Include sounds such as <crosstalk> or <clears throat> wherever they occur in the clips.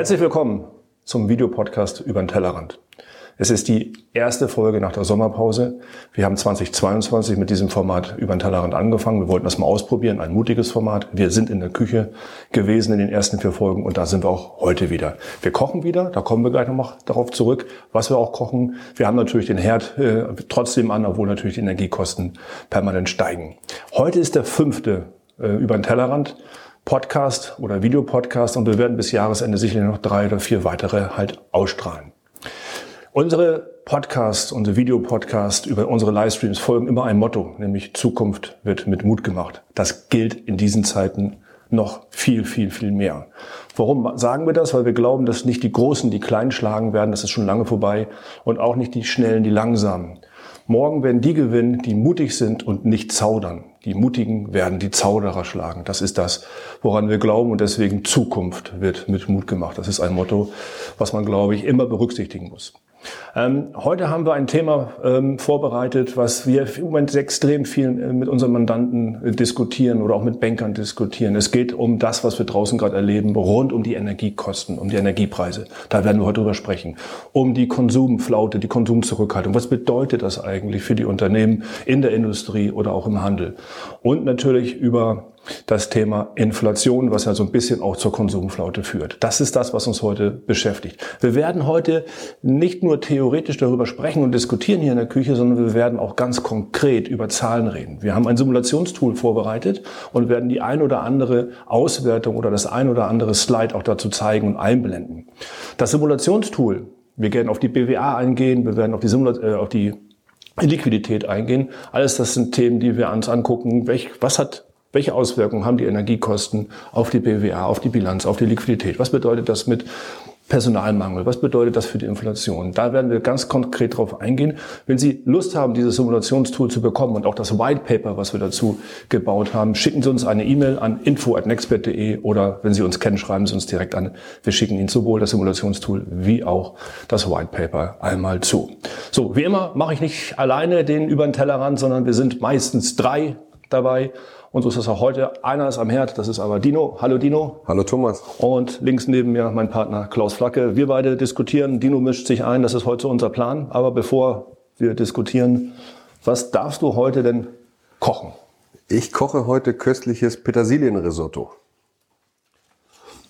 Herzlich willkommen zum Videopodcast über den Tellerrand. Es ist die erste Folge nach der Sommerpause. Wir haben 2022 mit diesem Format über den Tellerrand angefangen. Wir wollten das mal ausprobieren, ein mutiges Format. Wir sind in der Küche gewesen in den ersten vier Folgen und da sind wir auch heute wieder. Wir kochen wieder, da kommen wir gleich nochmal darauf zurück, was wir auch kochen. Wir haben natürlich den Herd äh, trotzdem an, obwohl natürlich die Energiekosten permanent steigen. Heute ist der fünfte äh, über den Tellerrand. Podcast oder Videopodcast und wir werden bis Jahresende sicherlich noch drei oder vier weitere halt ausstrahlen. Unsere Podcasts, unsere Videopodcasts über unsere Livestreams folgen immer einem Motto, nämlich Zukunft wird mit Mut gemacht. Das gilt in diesen Zeiten noch viel, viel, viel mehr. Warum sagen wir das? Weil wir glauben, dass nicht die Großen die Kleinen schlagen werden, das ist schon lange vorbei, und auch nicht die Schnellen die Langsamen. Morgen werden die gewinnen, die mutig sind und nicht zaudern. Die Mutigen werden die Zauderer schlagen. Das ist das, woran wir glauben und deswegen Zukunft wird mit Mut gemacht. Das ist ein Motto, was man, glaube ich, immer berücksichtigen muss. Ähm, heute haben wir ein Thema ähm, vorbereitet, was wir im Moment extrem viel äh, mit unseren Mandanten äh, diskutieren oder auch mit Bankern diskutieren. Es geht um das, was wir draußen gerade erleben, rund um die Energiekosten, um die Energiepreise. Da werden wir heute drüber sprechen. Um die Konsumflaute, die Konsumzurückhaltung. Was bedeutet das eigentlich für die Unternehmen in der Industrie oder auch im Handel? Und natürlich über das Thema Inflation, was ja so ein bisschen auch zur Konsumflaute führt. Das ist das, was uns heute beschäftigt. Wir werden heute nicht nur theoretisch darüber sprechen und diskutieren hier in der Küche, sondern wir werden auch ganz konkret über Zahlen reden. Wir haben ein Simulationstool vorbereitet und werden die ein oder andere Auswertung oder das ein oder andere Slide auch dazu zeigen und einblenden. Das Simulationstool, wir werden auf die BWA eingehen, wir werden auf die, Simula äh, auf die Liquidität eingehen. Alles das sind Themen, die wir uns angucken. Welch, was hat welche Auswirkungen haben die Energiekosten auf die BWA, auf die Bilanz, auf die Liquidität? Was bedeutet das mit Personalmangel? Was bedeutet das für die Inflation? Da werden wir ganz konkret drauf eingehen. Wenn Sie Lust haben, dieses Simulationstool zu bekommen und auch das White Paper, was wir dazu gebaut haben, schicken Sie uns eine E-Mail an info@nexpert.de oder wenn Sie uns kennen, schreiben Sie uns direkt an. Wir schicken Ihnen sowohl das Simulationstool wie auch das White Paper einmal zu. So, wie immer mache ich nicht alleine den über den Tellerrand, sondern wir sind meistens drei dabei. Und so ist es auch heute. Einer ist am Herd, das ist aber Dino. Hallo Dino. Hallo Thomas. Und links neben mir mein Partner Klaus Flacke. Wir beide diskutieren. Dino mischt sich ein, das ist heute unser Plan. Aber bevor wir diskutieren, was darfst du heute denn kochen? Ich koche heute köstliches Petersilienrisotto.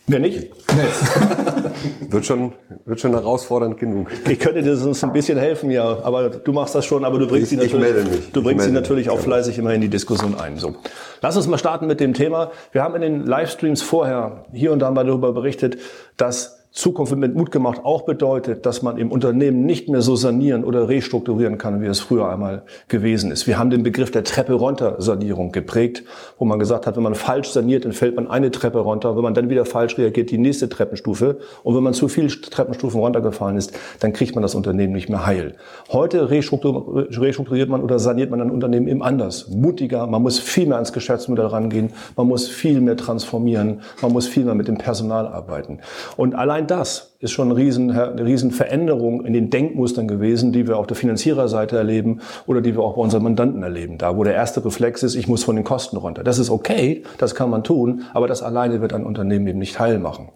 Wer nicht? Nee. <laughs> <laughs> wird, schon, wird schon herausfordernd genug. Ich könnte dir sonst ein bisschen helfen, ja. Aber du machst das schon, aber du bringst ich, sie natürlich, Du bringst sie natürlich auch fleißig immer in die Diskussion ein. So. Lass uns mal starten mit dem Thema. Wir haben in den Livestreams vorher hier und da mal darüber berichtet, dass Zukunft mit Mut gemacht auch bedeutet, dass man im Unternehmen nicht mehr so sanieren oder restrukturieren kann, wie es früher einmal gewesen ist. Wir haben den Begriff der Treppe runter Sanierung geprägt, wo man gesagt hat, wenn man falsch saniert, dann fällt man eine Treppe runter. Wenn man dann wieder falsch reagiert, die nächste Treppenstufe. Und wenn man zu viele Treppenstufen runtergefallen ist, dann kriegt man das Unternehmen nicht mehr heil. Heute restrukturiert man oder saniert man ein Unternehmen eben anders, mutiger. Man muss viel mehr ans Geschäftsmodell rangehen. Man muss viel mehr transformieren. Man muss viel mehr mit dem Personal arbeiten. Und allein allein das ist schon eine riesen, eine riesen Veränderung in den Denkmustern gewesen, die wir auf der Finanziererseite erleben oder die wir auch bei unseren Mandanten erleben. Da, wo der erste Reflex ist, ich muss von den Kosten runter. Das ist okay, das kann man tun, aber das alleine wird ein Unternehmen eben nicht heil machen.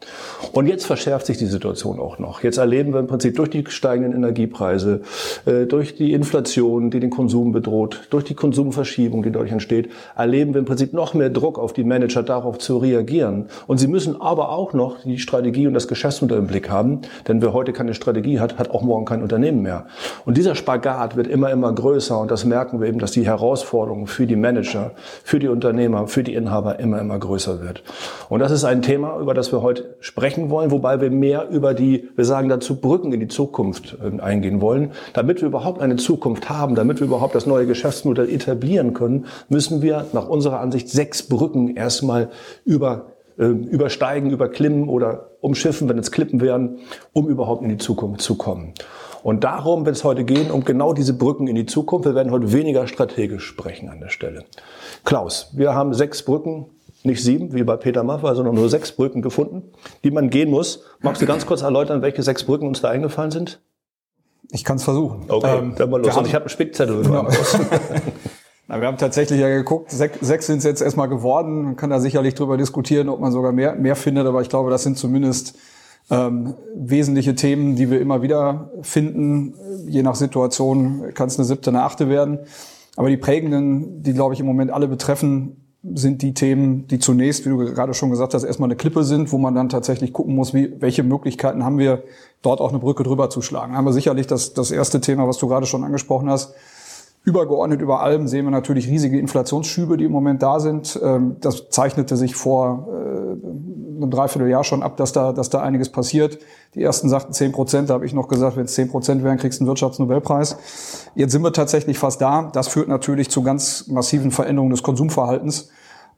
Und jetzt verschärft sich die Situation auch noch. Jetzt erleben wir im Prinzip durch die steigenden Energiepreise, äh, durch die Inflation, die den Konsum bedroht, durch die Konsumverschiebung, die dadurch entsteht, erleben wir im Prinzip noch mehr Druck auf die Manager, darauf zu reagieren. Und sie müssen aber auch noch die Strategie und das Geschäftsmodell im Blick haben haben. Denn wer heute keine Strategie hat, hat auch morgen kein Unternehmen mehr. Und dieser Spagat wird immer, immer größer. Und das merken wir eben, dass die Herausforderung für die Manager, für die Unternehmer, für die Inhaber immer, immer größer wird. Und das ist ein Thema, über das wir heute sprechen wollen, wobei wir mehr über die, wir sagen dazu, Brücken in die Zukunft ähm, eingehen wollen. Damit wir überhaupt eine Zukunft haben, damit wir überhaupt das neue Geschäftsmodell etablieren können, müssen wir nach unserer Ansicht sechs Brücken erstmal über äh, übersteigen, überklimmen oder umschiffen, wenn es Klippen wären, um überhaupt in die Zukunft zu kommen. Und darum wird es heute gehen, um genau diese Brücken in die Zukunft. Wir werden heute weniger strategisch sprechen an der Stelle. Klaus, wir haben sechs Brücken, nicht sieben, wie bei Peter Maffay, sondern nur sechs Brücken gefunden, die man gehen muss. Magst du ganz kurz erläutern, welche sechs Brücken uns da eingefallen sind? Ich kann es versuchen. Okay, ähm, dann mal los. Haben, ich habe einen Spickzettel. Genau. <laughs> Na, wir haben tatsächlich ja geguckt, sech, sechs sind es jetzt erstmal geworden. Man kann da sicherlich drüber diskutieren, ob man sogar mehr, mehr findet, aber ich glaube, das sind zumindest Ähm, wesentliche Themen, die wir immer wieder finden, je nach Situation kann es eine siebte, eine achte werden. Aber die prägenden, die glaube ich im Moment alle betreffen, sind die Themen, die zunächst, wie du gerade schon gesagt hast, erstmal eine Klippe sind, wo man dann tatsächlich gucken muss, wie, welche Möglichkeiten haben wir, dort auch eine Brücke drüber zu schlagen. Aber sicherlich das, das erste Thema, was du gerade schon angesprochen hast, Übergeordnet über allem sehen wir natürlich riesige Inflationsschübe, die im Moment da sind. Ähm, das zeichnete sich vor äh, einem Dreivierteljahr schon ab, dass da, dass da einiges passiert. Die ersten sagten 10 Prozent, da habe ich noch gesagt, wenn es 10 Prozent wären, kriegst du einen Wirtschaftsnobelpreis. Jetzt sind wir tatsächlich fast da. Das führt natürlich zu ganz massiven Veränderungen des Konsumverhaltens.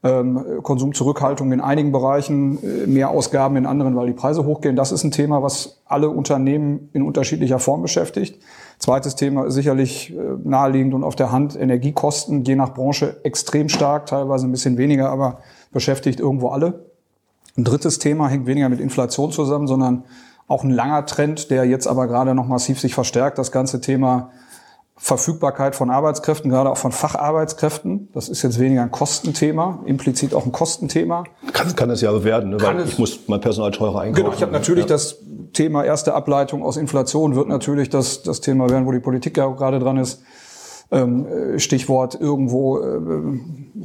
Ähm, Konsumzurückhaltung in einigen Bereichen, äh, mehr Ausgaben in anderen, weil die Preise hochgehen. Das ist ein Thema, was alle Unternehmen in unterschiedlicher Form beschäftigt. Zweites Thema ist sicherlich äh, naheliegend und auf der Hand Energiekosten, je nach Branche extrem stark, teilweise ein bisschen weniger, aber beschäftigt irgendwo alle. Ein drittes Thema hängt weniger mit Inflation zusammen, sondern auch ein langer Trend, der jetzt aber gerade noch massiv sich verstärkt. Das ganze Thema Verfügbarkeit von Arbeitskräften, gerade auch von Facharbeitskräften. Das ist jetzt weniger ein Kostenthema, implizit auch ein Kostenthema. Kann, kann es ja werden, ne? weil ich muss mein Personal teurer einkaufen. Genau, ich habe natürlich ja. das Thema erste Ableitung aus Inflation wird natürlich das, das Thema werden, wo die Politik ja auch gerade dran ist. Ähm, Stichwort irgendwo äh,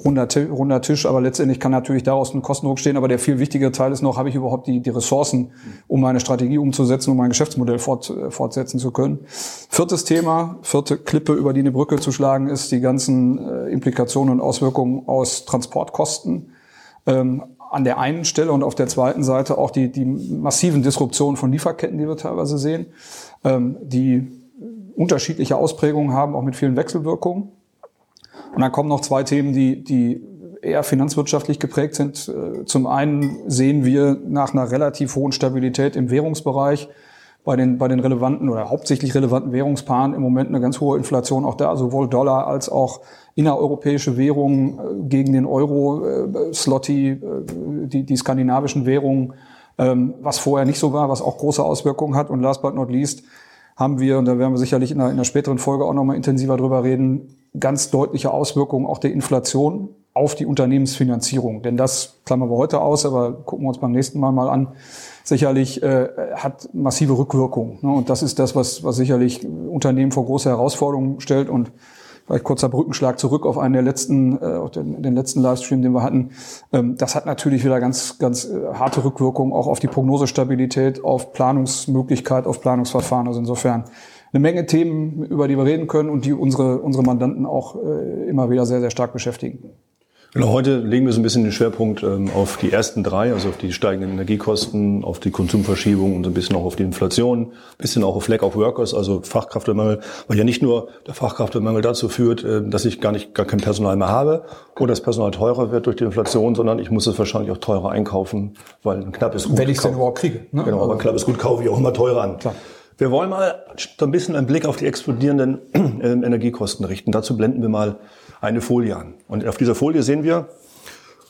runder, runder Tisch, aber letztendlich kann natürlich daraus ein Kostendruck stehen. Aber der viel wichtigere Teil ist noch, habe ich überhaupt die, die Ressourcen, um meine Strategie umzusetzen, um mein Geschäftsmodell fort, äh, fortsetzen zu können. Viertes Thema, vierte Klippe, über die eine Brücke zu schlagen, ist die ganzen äh, Implikationen und Auswirkungen aus Transportkosten. Ähm, an der einen Stelle und auf der zweiten Seite auch die, die massiven Disruptionen von Lieferketten, die wir teilweise sehen, ähm, die unterschiedliche Ausprägungen haben, auch mit vielen Wechselwirkungen. Und dann kommen noch zwei Themen, die, die eher finanzwirtschaftlich geprägt sind. Zum einen sehen wir nach einer relativ hohen Stabilität im Währungsbereich bei den, bei den relevanten oder hauptsächlich relevanten Währungspaaren im Moment eine ganz hohe Inflation auch da, sowohl Dollar als auch innereuropäische Währungen äh, gegen den Euro, äh, Slotty, äh, die, die skandinavischen Währungen, ähm, was vorher nicht so war, was auch große Auswirkungen hat. Und last but not least haben wir, und da werden wir sicherlich in einer, in einer späteren Folge auch nochmal intensiver drüber reden, ganz deutliche Auswirkungen auch der Inflation auf die Unternehmensfinanzierung. Denn das klammern wir heute aus, aber gucken wir uns beim nächsten Mal mal an sicherlich äh, hat massive Rückwirkungen. Ne? Und das ist das, was, was sicherlich Unternehmen vor große Herausforderungen stellt. Und vielleicht kurzer Brückenschlag zurück auf einen der letzten, äh, auf den, den letzten Livestream, den wir hatten. Ähm, das hat natürlich wieder ganz, ganz äh, harte Rückwirkungen auch auf die Prognosestabilität, auf Planungsmöglichkeit, auf Planungsverfahren. Also insofern eine Menge Themen, über die wir reden können und die unsere, unsere Mandanten auch äh, immer wieder sehr, sehr stark beschäftigen. Genau, heute legen wir so ein bisschen den Schwerpunkt ähm, auf die ersten drei, also auf die steigenden Energiekosten, auf die Konsumverschiebung und so ein bisschen auch auf die Inflation, ein bisschen auch auf Lack of Workers, also Fachkräftemangel, weil ja nicht nur der Fachkräftemangel dazu führt, äh, dass ich gar nicht gar kein Personal mehr habe oder das Personal teurer wird durch die Inflation, sondern ich muss es wahrscheinlich auch teurer einkaufen, weil ein knappes Gut Wenn ich es denn überhaupt kriege. Ne? Genau, aber ein knappes Gut kaufe ich auch immer teurer an. Klar. Wir wollen mal so ein bisschen einen Blick auf die explodierenden <clears throat> äh, Energiekosten richten. Dazu blenden wir mal eine Folie an. Und auf dieser Folie sehen wir,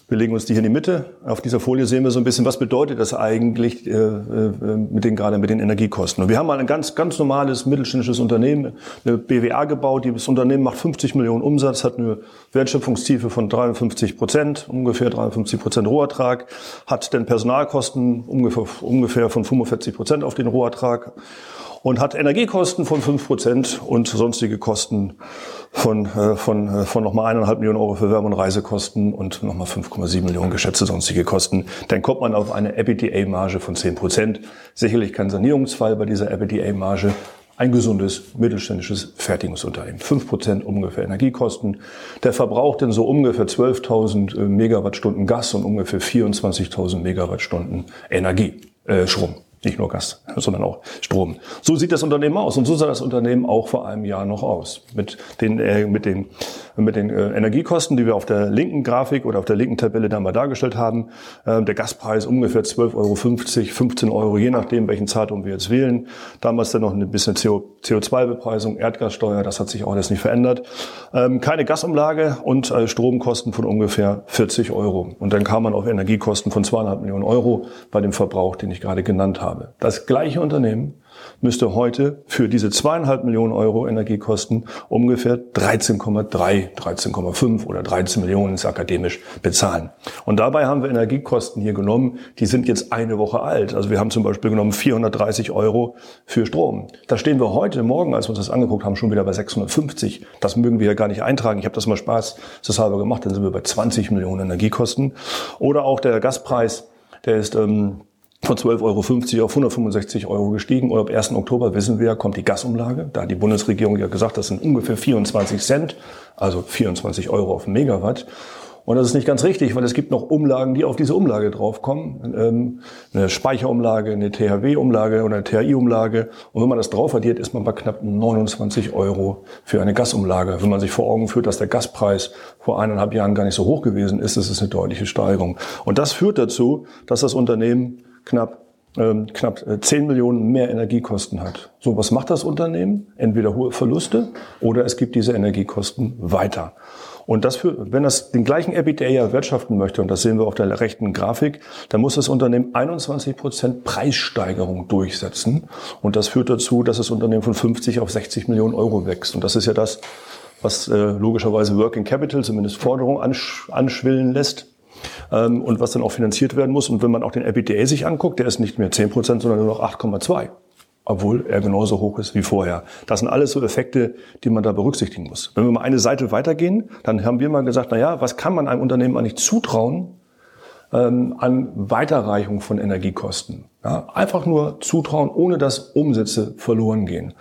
wir legen uns die hier in die Mitte. Auf dieser Folie sehen wir so ein bisschen, was bedeutet das eigentlich äh, äh, mit den gerade mit den Energiekosten. Und wir haben mal ein ganz ganz normales mittelständisches Unternehmen, eine BWA gebaut. Das Unternehmen macht 50 Millionen Umsatz, hat eine Wertschöpfungstiefe von 53 Prozent, ungefähr 53 Prozent Rohertrag, hat den Personalkosten ungefähr ungefähr von 45 Prozent auf den Rohertrag und hat Energiekosten von 5 Prozent und sonstige Kosten von, äh, von, äh, von nochmal eineinhalb Millionen Euro für Werbe- und Reisekosten und nochmal 5,7 Millionen geschätzte sonstige Kosten. Dann kommt man auf eine EBITDA-Marge von 10 Prozent. Sicherlich kein Sanierungsfall bei dieser EBITDA-Marge. Ein gesundes mittelständisches Fertigungsunternehmen. 5 Prozent ungefähr Energiekosten. Der verbraucht dann so ungefähr 12.000 äh, Megawattstunden Gas und ungefähr 24.000 Megawattstunden Energie, äh, Strom. Nicht nur Gas, sondern auch Strom. So sieht das Unternehmen aus. Und so sah das Unternehmen auch vor einem Jahr noch aus. Mit den, äh, mit den, mit den äh, Energiekosten, die wir auf der linken Grafik oder auf der linken Tabelle da mal dargestellt haben. Äh, der Gaspreis ungefähr 12,50 Euro, 15 Euro, je nachdem, welchen Zeitraum wir jetzt wählen. Damals dann noch ein bisschen CO2-Bepreisung, Erdgassteuer, das hat sich auch alles nicht verändert. Ähm, keine Gasumlage und äh, Stromkosten von ungefähr 40 Euro. Und dann kam man auf Energiekosten von zweieinhalb Millionen Euro bei dem Verbrauch, den ich gerade genannt habe habe. Das gleiche Unternehmen müsste heute für diese zweieinhalb Millionen Euro Energiekosten ungefähr 13,3, 13,5 oder 13 Millionen ist akademisch bezahlen. Und dabei haben wir Energiekosten hier genommen, die sind jetzt eine Woche alt. Also wir haben zum Beispiel genommen 430 Euro für Strom. Da stehen wir heute Morgen, als wir uns das angeguckt haben, schon wieder bei 650. Das mögen wir ja gar nicht eintragen. Ich habe das mal Spaß das halber gemacht, dann sind wir bei 20 Millionen Energiekosten. Oder auch der Gaspreis, der ist ähm, von 12,50 Euro auf 165 Euro gestiegen. Und ab 1. Oktober wissen wir, kommt die Gasumlage. Da hat die Bundesregierung ja gesagt, das sind ungefähr 24 Cent, also 24 Euro auf Megawatt. Und das ist nicht ganz richtig, weil es gibt noch Umlagen, die auf diese Umlage draufkommen. Ähm, eine Speicherumlage, eine THW-Umlage oder eine THI-Umlage. Und wenn man das drauf addiert, ist man bei knapp 29 Euro für eine Gasumlage. Wenn man sich vor Augen führt, dass der Gaspreis vor eineinhalb Jahren gar nicht so hoch gewesen ist, ist es eine deutliche Steigerung. Und das führt dazu, dass das Unternehmen knapp ähm, knapp 10 äh, Millionen mehr Energiekosten hat. So, was macht das Unternehmen? Entweder hohe Verluste oder es gibt diese Energiekosten weiter. Und das für, wenn das den gleichen EBITDA wirtschaften möchte, und das sehen wir auf der rechten Grafik, dann muss das Unternehmen 21 Prozent Preissteigerung durchsetzen. Und das führt dazu, dass das Unternehmen von 50 auf 60 Millionen Euro wächst. Und das ist ja das, was äh, logischerweise Working Capital, zumindest Forderung, ansch anschwillen lässt ähm, und was dann auch finanziert werden muss. Und wenn man auch den EBITDA sich anguckt, der ist nicht mehr 10 Prozent, sondern nur noch 8,2 obwohl er genauso hoch ist wie vorher. Das sind alles so Effekte, die man da berücksichtigen muss. Wenn wir mal eine Seite weitergehen, dann haben wir mal gesagt, na ja, was kann man einem Unternehmen eigentlich zutrauen ähm, an Weiterreichung von Energiekosten? Ja, einfach nur zutrauen, ohne dass Umsätze verloren gehen.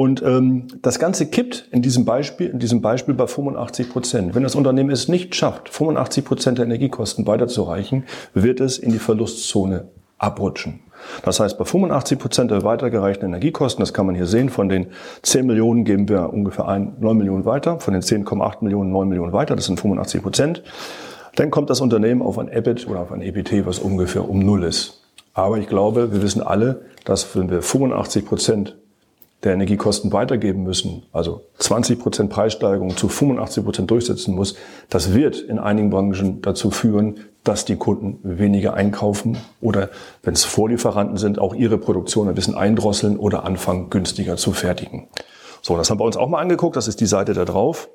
Und ähm, das Ganze kippt in diesem Beispiel, in diesem Beispiel bei 85 Prozent. Wenn das Unternehmen es nicht schafft, 85 Prozent der Energiekosten weiterzureichen, wird es in die Verlustzone abrutschen. Das heißt, bei 85 Prozent der weitergereichten Energiekosten, das kann man hier sehen, von den 10 Millionen geben wir ungefähr ein, 9 Millionen weiter, von den 10,8 Millionen 9 Millionen weiter, das sind 85 Prozent. Dann kommt das Unternehmen auf ein EBIT oder auf ein EBT, was ungefähr um Null ist. Aber ich glaube, wir wissen alle, dass wenn wir 85 Prozent der Energiekosten weitergeben müssen, also 20 Prozent Preissteigerung zu 85 Prozent durchsetzen muss, das wird in einigen Branchen dazu führen, dass die Kunden weniger einkaufen oder, wenn es Vorlieferanten sind, auch ihre Produktion ein bisschen eindrosseln oder anfangen, günstiger zu fertigen. So, das haben wir uns auch mal angeguckt. Das ist die Seite da drauf.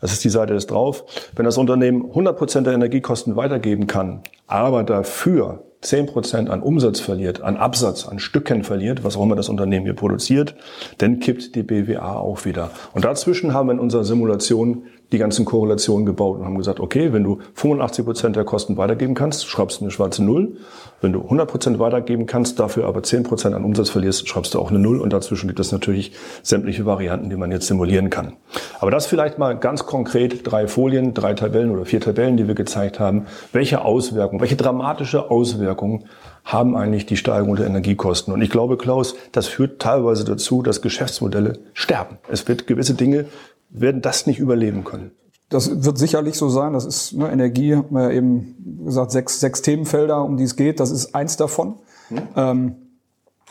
Das ist die Seite des drauf. Wenn das Unternehmen 100 Prozent der Energiekosten weitergeben kann, aber dafür 10% an Umsatz verliert, an Absatz, an Stücken verliert, was auch immer das Unternehmen hier produziert, dann kippt die BWA auch wieder. Und dazwischen haben wir in unserer Simulation die ganzen Korrelationen gebaut und haben gesagt, okay, wenn du 85 Prozent der Kosten weitergeben kannst, schreibst du eine schwarze Null. Wenn du 100 Prozent weitergeben kannst, dafür aber 10 Prozent an Umsatz verlierst, schreibst du auch eine Null. Und dazwischen gibt es natürlich sämtliche Varianten, die man jetzt simulieren kann. Aber das vielleicht mal ganz konkret drei Folien, drei Tabellen oder vier Tabellen, die wir gezeigt haben. Welche Auswirkungen, welche dramatische Auswirkungen haben eigentlich die Steigerung der Energiekosten. Und ich glaube, Klaus, das führt teilweise dazu, dass Geschäftsmodelle sterben. Es wird gewisse Dinge werden das nicht überleben können. Das wird sicherlich so sein. Das ist ne, Energie, haben wir ja eben gesagt, sechs, sechs Themenfelder, um die es geht. Das ist eins davon. Hm. Ähm,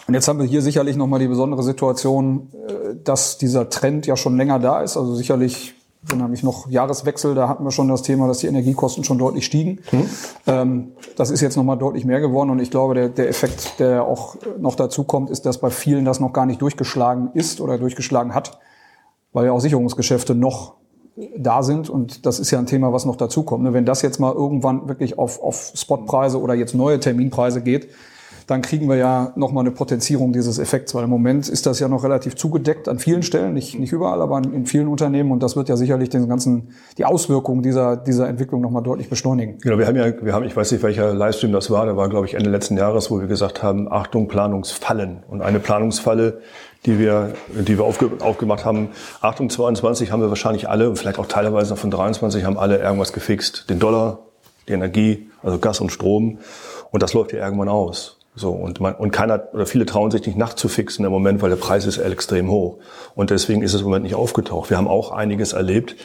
und jetzt haben wir hier sicherlich nochmal die besondere Situation, äh, dass dieser Trend ja schon länger da ist. Also sicherlich, dann habe ich noch Jahreswechsel, da hatten wir schon das Thema, dass die Energiekosten schon deutlich stiegen. Hm. Ähm, das ist jetzt nochmal deutlich mehr geworden. Und ich glaube, der, der Effekt, der auch noch dazu kommt, ist, dass bei vielen das noch gar nicht durchgeschlagen ist oder durchgeschlagen hat weil ja auch Sicherungsgeschäfte noch da sind und das ist ja ein Thema, was noch dazukommt. Ne? Wenn das jetzt mal irgendwann wirklich auf, auf Spotpreise oder jetzt neue Terminpreise geht, dann kriegen wir ja nochmal eine Potenzierung dieses Effekts, weil im Moment ist das ja noch relativ zugedeckt an vielen Stellen, nicht, nicht überall, aber in vielen Unternehmen und das wird ja sicherlich den ganzen, die Auswirkungen dieser, dieser Entwicklung nochmal deutlich beschleunigen. Genau, wir haben ja, wir haben, ich weiß nicht, welcher Livestream das war, der war, glaube ich, Ende letzten Jahres, wo wir gesagt haben, Achtung, Planungsfallen. Und eine Planungsfalle die wir, die wir aufge, aufgemacht haben. Achtung, 22 haben wir wahrscheinlich alle, vielleicht auch teilweise noch von 23, haben alle irgendwas gefixt. Den Dollar, die Energie, also Gas und Strom. Und das läuft ja irgendwann aus. So, und, man, und keiner oder viele trauen sich nicht nachzufixen im Moment, weil der Preis ist extrem hoch. Und deswegen ist es im Moment nicht aufgetaucht. Wir haben auch einiges erlebt,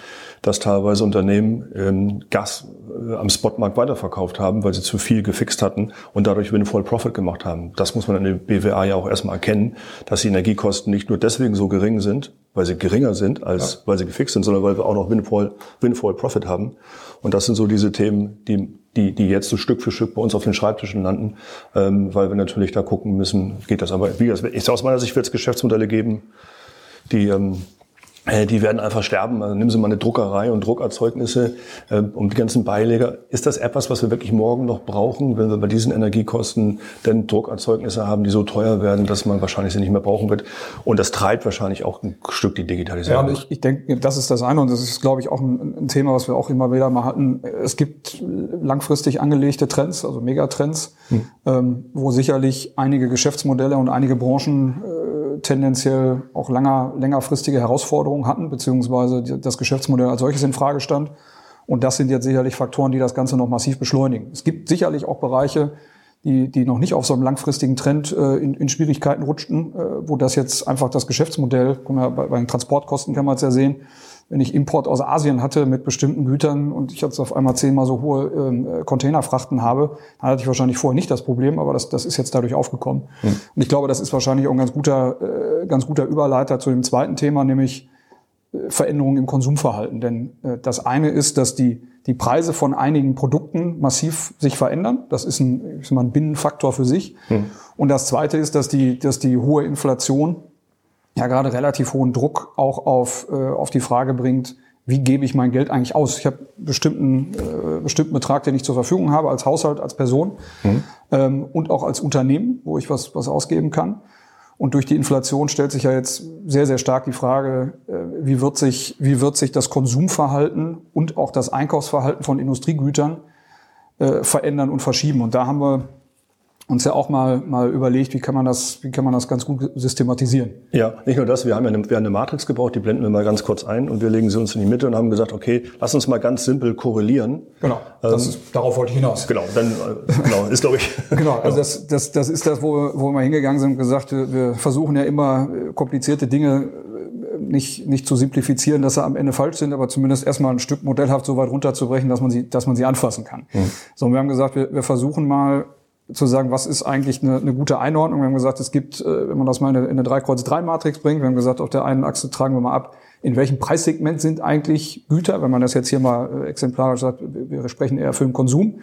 dass teilweise Unternehmen ähm, Gas äh, am Spotmarkt weiterverkauft haben, weil sie zu viel gefixt hatten und dadurch Windfall Profit gemacht haben. Das muss man in der BWA ja auch erstmal erkennen, dass die Energiekosten nicht nur deswegen so gering sind, weil sie geringer sind, als ja. weil sie gefixt sind, sondern weil wir auch noch Windfall, Windfall Profit haben. Und das sind so diese Themen, die, die, die jetzt so Stück für Stück bei uns auf den Schreibtischen landen, ähm, weil wir natürlich da gucken müssen, geht das aber, wie das, ist aus meiner Sicht wird es Geschäftsmodelle geben, die, ähm, äh, die werden einfach sterben. Also nehmen Sie mal eine Druckerei und Druckerzeugnisse äh, um die ganzen Beileger. Ist das etwas, was wir wirklich morgen noch brauchen, wenn wir bei diesen Energiekosten denn Druckerzeugnisse haben, die so teuer werden, dass man wahrscheinlich sie nicht mehr brauchen wird? Und das treibt wahrscheinlich auch ein Stück die Digitalisierung. Ja, ich, ich denke, das ist das eine und das ist, glaube ich, auch ein, ein, Thema, was wir auch immer wieder mal hatten. Es gibt langfristig angelegte Trends, also Megatrends, hm. ähm, wo sicherlich einige Geschäftsmodelle und einige Branchen äh, tendenziell auch länger, längerfristige Herausforderungen hatten, beziehungsweise das Geschäftsmodell als solches in Frage stand. Und das sind jetzt sicherlich Faktoren, die das Ganze noch massiv beschleunigen. Es gibt sicherlich auch Bereiche, die, die noch nicht auf so einem langfristigen Trend äh, in, in Schwierigkeiten rutschten, äh, wo das jetzt einfach das Geschäftsmodell, bei, bei den Transportkosten kann man es ja sehen, wenn ich Import aus Asien hatte mit bestimmten Gütern und ich jetzt auf einmal zehnmal so hohe ähm, Containerfrachten habe, dann hatte ich wahrscheinlich vorher nicht das Problem, aber das, das ist jetzt dadurch aufgekommen. Hm. Und ich glaube, das ist wahrscheinlich auch ein ganz guter, äh, ganz guter Überleiter zu dem zweiten Thema, nämlich äh, Veränderungen im Konsumverhalten. Denn äh, das eine ist, dass die, die Preise von einigen Produkten massiv sich verändern. Das ist ein, ich sag mal, ein Binnenfaktor für sich. Hm. Und das zweite ist, dass die, dass die hohe Inflation ja gerade relativ hohen Druck auch auf, äh, auf die Frage bringt, wie gebe ich mein Geld eigentlich aus? Ich habe bestimmten äh, bestimmten Betrag, den ich zur Verfügung habe als Haushalt, als Person mhm. ähm, und auch als Unternehmen, wo ich was was ausgeben kann. Und durch die Inflation stellt sich ja jetzt sehr sehr stark die Frage, äh, wie wird sich wie wird sich das Konsumverhalten und auch das Einkaufsverhalten von Industriegütern äh, verändern und verschieben? Und da haben wir uns ja auch mal, mal überlegt, wie kann man das, wie kann man das ganz gut systematisieren. Ja, nicht nur das, wir haben ja eine, wir haben eine Matrix gebaut, die blenden wir mal ganz kurz ein und wir legen sie uns in die Mitte und haben gesagt, okay, lass uns mal ganz simpel korrelieren. Genau, ähm, ist, darauf wollte ich hinaus. Genau, dann, äh, genau, ist glaube ich. <laughs> genau, also das, das, das ist das, wo, wo wir hingegangen sind und gesagt, wir, wir versuchen ja immer äh, komplizierte Dinge äh, nicht, nicht zu simplifizieren, dass sie am Ende falsch sind, aber zumindest erstmal ein Stück modellhaft so weit runterzubrechen, dass man sie, dass man sie anfassen kann. Mhm. So, und wir haben gesagt, wir, wir versuchen mal zu sagen, was ist eigentlich eine, eine gute Einordnung. Wir haben gesagt, es gibt, äh, wenn man das mal in eine, in eine 3-Kreuz-3-Matrix bringt, wir haben gesagt, auf der einen Achse tragen wir mal ab, in welchem Preissegment sind eigentlich Güter, wenn man das jetzt hier mal äh, exemplarisch sagt, wir sprechen eher für den Konsum,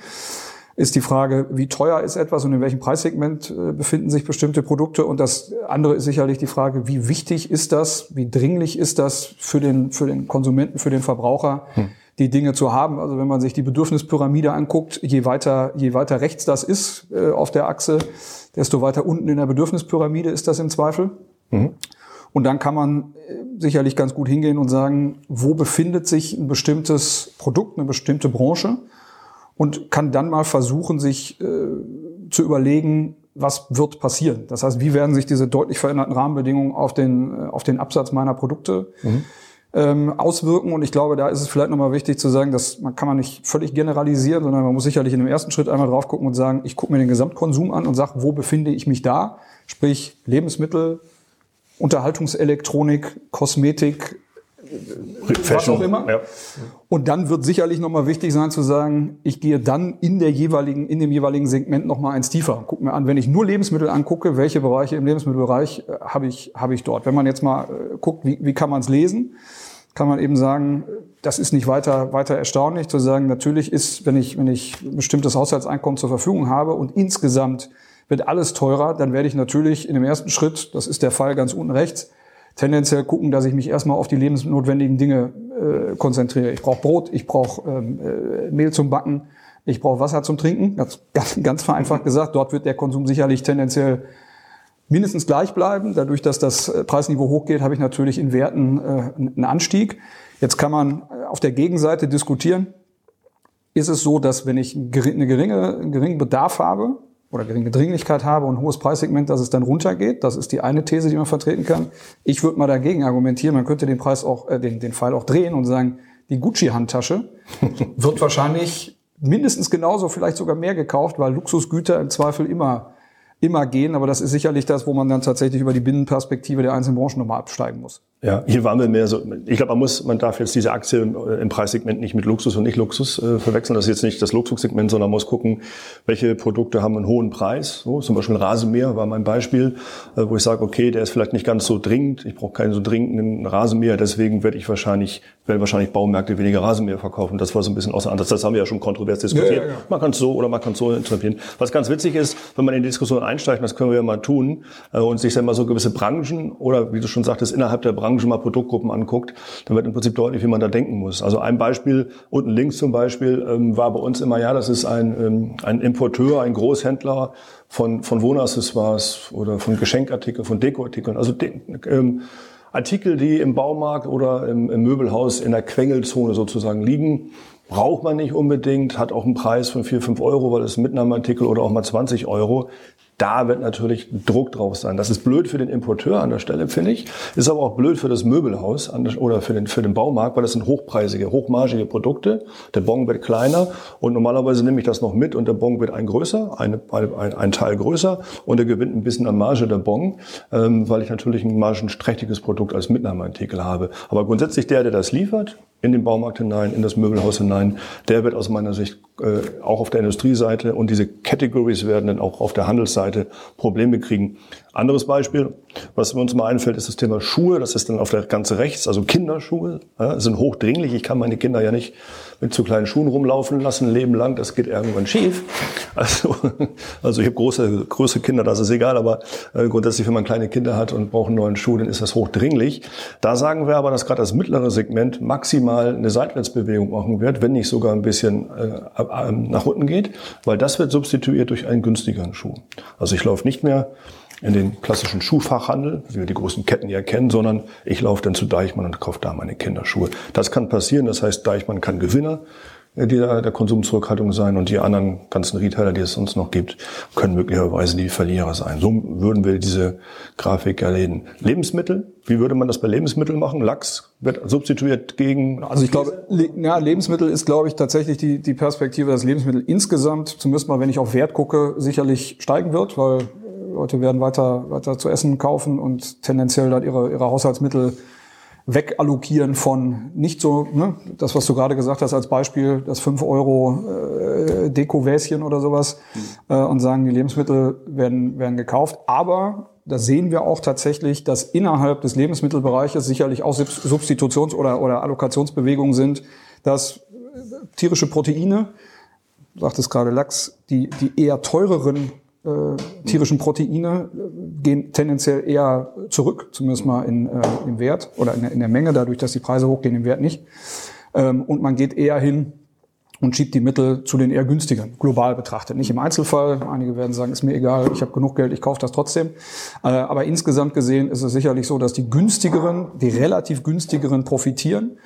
ist die Frage, wie teuer ist etwas und in welchem Preissegment äh, befinden sich bestimmte Produkte. Und das andere ist sicherlich die Frage, wie wichtig ist das, wie dringlich ist das für den, für den Konsumenten, für den Verbraucher, hm die Dinge zu haben. Also wenn man sich die Bedürfnispyramide anguckt, je weiter, je weiter rechts das ist äh, auf der Achse, desto weiter unten in der Bedürfnispyramide ist das im Zweifel. Mhm. Und dann kann man äh, sicherlich ganz gut hingehen und sagen, wo befindet sich ein bestimmtes Produkt, eine bestimmte Branche und kann dann mal versuchen, sich äh, zu überlegen, was wird passieren. Das heißt, wie werden sich diese deutlich veränderten Rahmenbedingungen auf den, äh, auf den Absatz meiner Produkte mhm ähm, auswirken. Und ich glaube, da ist es vielleicht nochmal wichtig zu sagen, dass man kann man nicht völlig generalisieren, sondern man muss sicherlich in dem ersten Schritt einmal drauf gucken und sagen, ich gucke mir den Gesamtkonsum an und sage, wo befinde ich mich da? Sprich Lebensmittel, Unterhaltungselektronik, Kosmetik, was auch immer. Ja. Und dann wird sicherlich nochmal wichtig sein zu sagen, ich gehe dann in der jeweiligen, in dem jeweiligen Segment nochmal eins tiefer. Guck mir an, wenn ich nur Lebensmittel angucke, welche Bereiche im Lebensmittelbereich äh, habe ich, habe ich dort. Wenn man jetzt mal äh, guckt, wie, wie kann man es lesen, kann man eben sagen, das ist nicht weiter, weiter erstaunlich zu sagen, natürlich ist, wenn ich, wenn ich ein bestimmtes Haushaltseinkommen zur Verfügung habe und insgesamt wird alles teurer, dann werde ich natürlich in dem ersten Schritt, das ist der Fall ganz unten rechts, tendenziell gucken, dass ich mich erstmal auf die lebensnotwendigen Dinge äh, konzentriere. Ich brauche Brot, ich brauche ähm, äh, Mehl zum Backen, ich brauche Wasser zum Trinken. Ganz, ganz, ganz vereinfacht gesagt, dort wird der Konsum sicherlich tendenziell mindestens gleich bleiben. Dadurch, dass das äh, Preisniveau hochgeht, habe ich natürlich in Werten äh, einen Anstieg. Jetzt kann man äh, auf der Gegenseite diskutieren, ist es so, dass wenn ich eine geringe, einen geringen Bedarf habe, oder geringe Dringlichkeit habe und hohes Preissegment, dass es dann runtergeht. Das ist die eine These, die man vertreten kann. Ich würde mal dagegen argumentieren, man könnte den Preis auch, äh, den, den Pfeil auch drehen und sagen, die Gucci-Handtasche <laughs> wird wahrscheinlich mindestens genauso, vielleicht sogar mehr gekauft, weil Luxusgüter im Zweifel immer, immer gehen. Aber das ist sicherlich das, wo man dann tatsächlich über die Binnenperspektive der einzelnen Branchen nochmal absteigen muss. Ja, hier waren wir mehr so, ich glaube, man muss, man darf jetzt diese Aktie im Preissegment nicht mit Luxus und nicht Luxus äh, verwechseln. Das ist jetzt nicht das Luxussegment, sondern man muss gucken, welche Produkte haben einen hohen Preis. So, zum Beispiel Rasenmäher war mein Beispiel, äh, wo ich sage, okay, der ist vielleicht nicht ganz so dringend. Ich brauche keinen so dringenden Rasenmäher, deswegen werde ich wahrscheinlich, werden wahrscheinlich Baumärkte weniger Rasenmäher verkaufen. Das war so ein bisschen außer Ansatz. Das haben wir ja schon kontrovers diskutiert. Ja, ja, ja. Man kann es so oder man kann es so interpretieren. Was ganz witzig ist, wenn man in die Diskussion einsteigt, das können wir ja mal tun, äh, und sich dann mal so gewisse Branchen oder wie du schon sagtest, innerhalb der Branche Branche mal Produktgruppen anguckt, dann wird im Prinzip deutlich, wie man da denken muss. Also ein Beispiel, unten links zum Beispiel, ähm, war bei uns immer, ja, das ist ein, ähm, ein Importeur, ein Großhändler von, von Wohnaccessoires oder von Geschenkartikeln, von Dekoartikeln. Also de, ähm, Artikel, die im Baumarkt oder im, im Möbelhaus in der Quengelzone sozusagen liegen, braucht man nicht unbedingt, hat auch einen Preis von 4, 5 Euro, weil es ein Mitnahmeartikel oder auch mal 20 Euro. Da wird natürlich Druck drauf sein. Das ist blöd für den Importeur an der Stelle, finde ich. Ist aber auch blöd für das Möbelhaus oder für den, für den Baumarkt, weil das sind hochpreisige, hochmargige Produkte. Der Bon wird kleiner und normalerweise nehme ich das noch mit und der Bon wird ein größer, eine, ein, ein Teil größer und er gewinnt ein bisschen an Marge der Bon, ähm, weil ich natürlich ein margenträchtiges Produkt als Mitnahmeartikel habe. Aber grundsätzlich der, der das liefert, in den Baumarkt hinein, in das Möbelhaus hinein, der wird aus meiner Sicht äh, auch auf der Industrieseite und diese Categories werden dann auch auf der Handelsseite Probleme kriegen. Anderes Beispiel, was uns mal einfällt, ist das Thema Schuhe. Das ist dann auf der ganze rechts, also Kinderschuhe ja, sind hochdringlich. Ich kann meine Kinder ja nicht mit zu kleinen Schuhen rumlaufen lassen, leben lang. Das geht irgendwann schief. Also, <laughs> also ich habe große, große Kinder, das ist egal. Aber äh, grundsätzlich, wenn man kleine Kinder hat und braucht einen neuen Schuh, dann ist das hochdringlich. Da sagen wir aber, dass gerade das mittlere Segment maximal eine Seitwärtsbewegung machen wird, wenn nicht sogar ein bisschen äh, nach unten geht, weil das wird substituiert durch einen günstigeren Schuh. Also ich laufe nicht mehr in den klassischen Schuhfachhandel, wie wir die großen Ketten ja kennen, sondern ich laufe dann zu Deichmann und kaufe da meine Kinderschuhe. Das kann passieren, das heißt, Deichmann kann Gewinner der, der Konsumzurückhaltung sein und die anderen ganzen Retailer, die es sonst noch gibt, können möglicherweise die Verlierer sein. So würden wir diese Grafik erleben. Lebensmittel, wie würde man das bei Lebensmitteln machen? Lachs wird substituiert gegen... Also ich glaube, le ja, Lebensmittel ist, glaube ich, tatsächlich die, die Perspektive, dass Lebensmittel insgesamt, zumindest mal, wenn ich auf Wert gucke, sicherlich steigen wird, weil Leute werden weiter, weiter zu essen kaufen und tendenziell dann ihre, ihre Haushaltsmittel wegallokieren von nicht so, ne, das, was du gerade gesagt hast als Beispiel, das 5 Euro äh, Deko-Wäschen oder sowas mhm. äh, und sagen, die Lebensmittel werden, werden gekauft. Aber da sehen wir auch tatsächlich, dass innerhalb des Lebensmittelbereiches sicherlich auch Substitutions- oder, oder Allokationsbewegungen sind, dass tierische Proteine, sagt es gerade Lachs, die, die eher teureren äh, tierischen Proteine äh, gehen tendenziell eher zurück, zumindest mal in, äh, im Wert oder in, in, der Menge, dadurch, dass die Preise hochgehen, im Wert nicht. Ähm, und man geht eher hin und schiebt die Mittel zu den eher günstigeren, global betrachtet. Nicht im Einzelfall, einige werden sagen, ist mir egal, ich habe genug Geld, ich kaufe das trotzdem. Äh, aber insgesamt gesehen ist es sicherlich so, dass die günstigeren, die relativ günstigeren profitieren